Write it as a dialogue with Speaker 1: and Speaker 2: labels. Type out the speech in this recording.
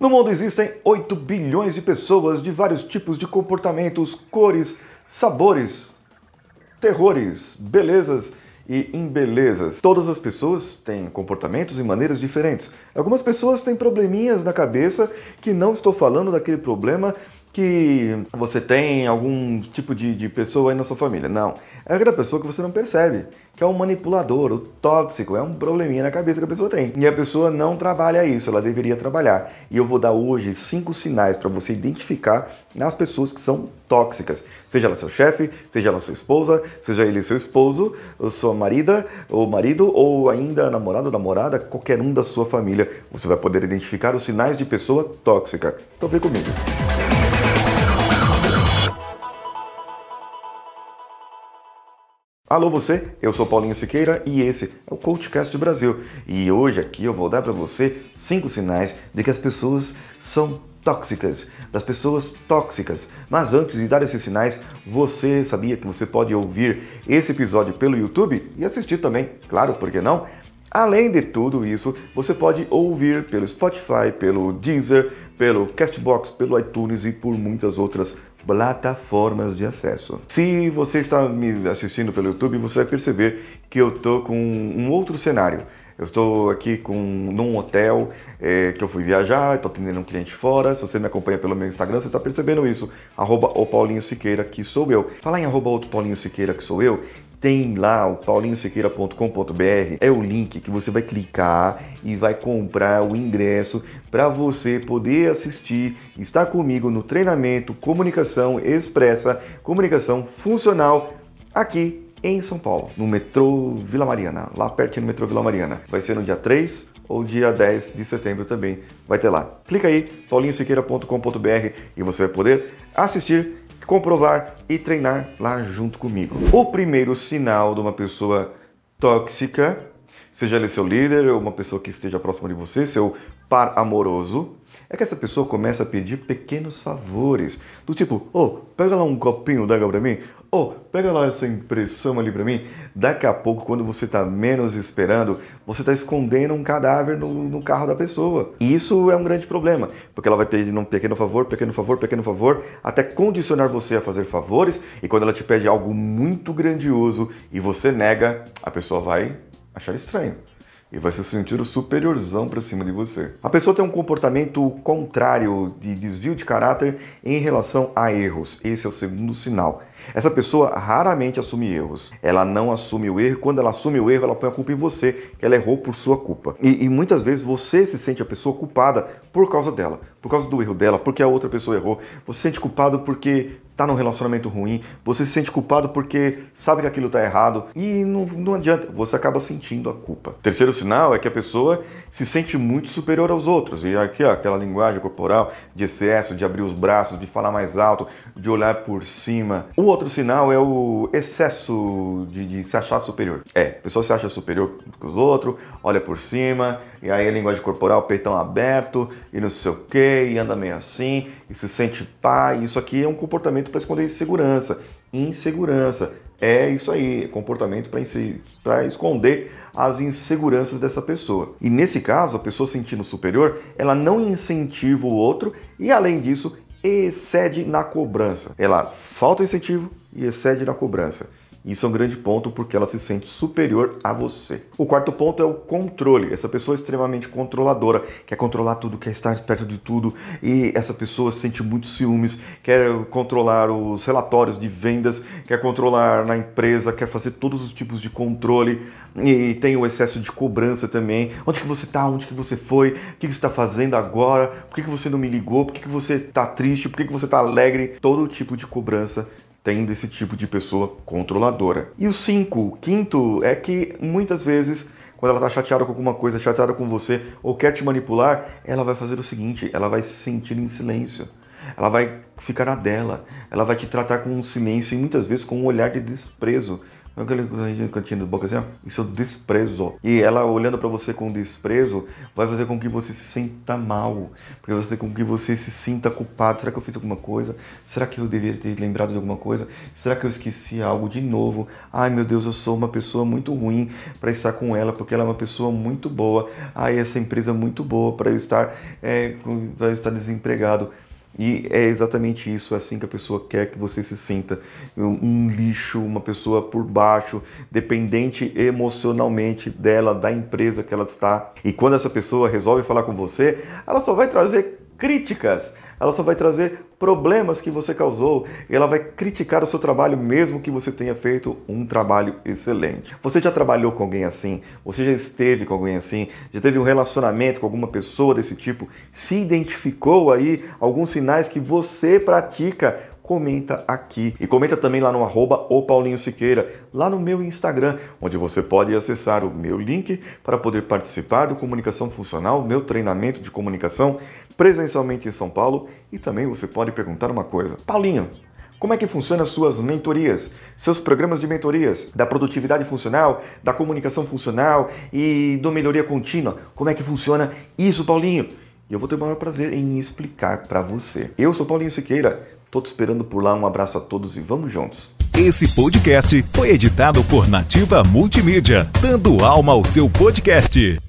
Speaker 1: No mundo existem 8 bilhões de pessoas de vários tipos de comportamentos, cores, sabores, terrores, belezas e embelezas. Todas as pessoas têm comportamentos e maneiras diferentes. Algumas pessoas têm probleminhas na cabeça que não estou falando daquele problema que você tem algum tipo de, de pessoa aí na sua família. Não. É aquela pessoa que você não percebe, que é um manipulador, o tóxico, é um probleminha na cabeça que a pessoa tem. E a pessoa não trabalha isso, ela deveria trabalhar. E eu vou dar hoje cinco sinais para você identificar nas pessoas que são tóxicas. Seja ela seu chefe, seja ela sua esposa, seja ele seu esposo, ou sua marida, ou marido, ou ainda namorado ou namorada, qualquer um da sua família. Você vai poder identificar os sinais de pessoa tóxica. Então vem comigo. Alô você, eu sou Paulinho Siqueira e esse é o CoachCast Brasil. E hoje aqui eu vou dar para você cinco sinais de que as pessoas são tóxicas, das pessoas tóxicas. Mas antes de dar esses sinais, você sabia que você pode ouvir esse episódio pelo YouTube e assistir também, claro, por que não? Além de tudo isso, você pode ouvir pelo Spotify, pelo Deezer, pelo Castbox, pelo iTunes e por muitas outras de acesso. Se você está me assistindo pelo YouTube, você vai perceber que eu estou com um outro cenário. Eu estou aqui com, num hotel é, que eu fui viajar, estou atendendo um cliente fora. Se você me acompanha pelo meu Instagram, você está percebendo isso. Arroba o Paulinho Siqueira, que sou eu. Falar em arroba outro Paulinho Siqueira, que sou eu, tem lá o paulinhosiqueira.com.br, é o link que você vai clicar e vai comprar o ingresso para você poder assistir, estar comigo no treinamento Comunicação Expressa, Comunicação Funcional aqui em São Paulo, no metrô Vila Mariana, lá perto no metrô Vila Mariana. Vai ser no dia 3 ou dia 10 de setembro também. Vai ter lá. Clica aí, paulinhosiqueira.com.br e você vai poder assistir comprovar e treinar lá junto comigo. O primeiro sinal de uma pessoa tóxica, seja ele seu líder ou uma pessoa que esteja próxima de você, seu par amoroso, é que essa pessoa começa a pedir pequenos favores, do tipo, oh, pega lá um copinho d'água para mim, oh, pega lá essa impressão ali para mim. Daqui a pouco, quando você está menos esperando, você está escondendo um cadáver no, no, carro da pessoa. E isso é um grande problema, porque ela vai pedir um pequeno favor, pequeno favor, pequeno favor, até condicionar você a fazer favores, e quando ela te pede algo muito grandioso e você nega, a pessoa vai achar estranho e vai se sentir o superiorzão para cima de você. A pessoa tem um comportamento contrário de desvio de caráter em relação a erros. Esse é o segundo sinal. Essa pessoa raramente assume erros. Ela não assume o erro. Quando ela assume o erro, ela põe a culpa em você, que ela errou por sua culpa. E, e muitas vezes você se sente a pessoa culpada por causa dela, por causa do erro dela, porque a outra pessoa errou. Você se sente culpado porque está num relacionamento ruim, você se sente culpado porque sabe que aquilo está errado e não, não adianta, você acaba sentindo a culpa. O terceiro sinal é que a pessoa se sente muito superior aos outros e aqui ó, aquela linguagem corporal de excesso, de abrir os braços, de falar mais alto, de olhar por cima. O outro sinal é o excesso de, de se achar superior. É, a pessoa se acha superior que os outros, olha por cima e aí a linguagem corporal, peitão aberto e não sei o que, e anda meio assim e se sente pá. Isso aqui é um comportamento para esconder insegurança. Insegurança é isso aí, comportamento para esconder as inseguranças dessa pessoa. E nesse caso, a pessoa sentindo superior, ela não incentiva o outro e, além disso, excede na cobrança. Ela falta incentivo e excede na cobrança. Isso é um grande ponto porque ela se sente superior a você. O quarto ponto é o controle. Essa pessoa é extremamente controladora, quer controlar tudo, quer estar perto de tudo e essa pessoa sente muitos ciúmes, quer controlar os relatórios de vendas, quer controlar na empresa, quer fazer todos os tipos de controle e tem o excesso de cobrança também. Onde que você está? Onde que você foi? O que, você está fazendo agora? Por que, que você não me ligou? Por que, que você está triste? Por que, que você está alegre? Todo tipo de cobrança tem desse tipo de pessoa controladora. E o cinco, quinto, é que muitas vezes quando ela está chateada com alguma coisa, chateada com você ou quer te manipular, ela vai fazer o seguinte: ela vai se sentir em silêncio. Ela vai ficar na dela. Ela vai te tratar com um silêncio e muitas vezes com um olhar de desprezo. Aquele cantinho da boca assim, ó, isso é desprezo. E ela olhando para você com desprezo vai fazer com que você se sinta mal, porque vai fazer com que você se sinta culpado. Será que eu fiz alguma coisa? Será que eu deveria ter lembrado de alguma coisa? Será que eu esqueci algo de novo? Ai meu Deus, eu sou uma pessoa muito ruim para estar com ela, porque ela é uma pessoa muito boa. Ai, essa empresa é muito boa para eu estar, é, vai estar desempregado. E é exatamente isso, é assim que a pessoa quer que você se sinta. Um lixo, uma pessoa por baixo, dependente emocionalmente dela, da empresa que ela está. E quando essa pessoa resolve falar com você, ela só vai trazer críticas ela só vai trazer problemas que você causou e ela vai criticar o seu trabalho mesmo que você tenha feito um trabalho excelente. Você já trabalhou com alguém assim? Você já esteve com alguém assim? Já teve um relacionamento com alguma pessoa desse tipo? Se identificou aí alguns sinais que você pratica comenta aqui. E comenta também lá no arroba o Paulinho Siqueira, lá no meu Instagram, onde você pode acessar o meu link para poder participar do Comunicação Funcional, meu treinamento de comunicação presencialmente em São Paulo. E também você pode perguntar uma coisa. Paulinho, como é que funcionam as suas mentorias, seus programas de mentorias, da produtividade funcional, da comunicação funcional e do melhoria contínua? Como é que funciona isso, Paulinho? E eu vou ter o maior prazer em explicar para você. Eu sou Paulinho Siqueira, Tô te esperando por lá. Um abraço a todos e vamos juntos.
Speaker 2: Esse podcast foi editado por Nativa Multimídia, dando alma ao seu podcast.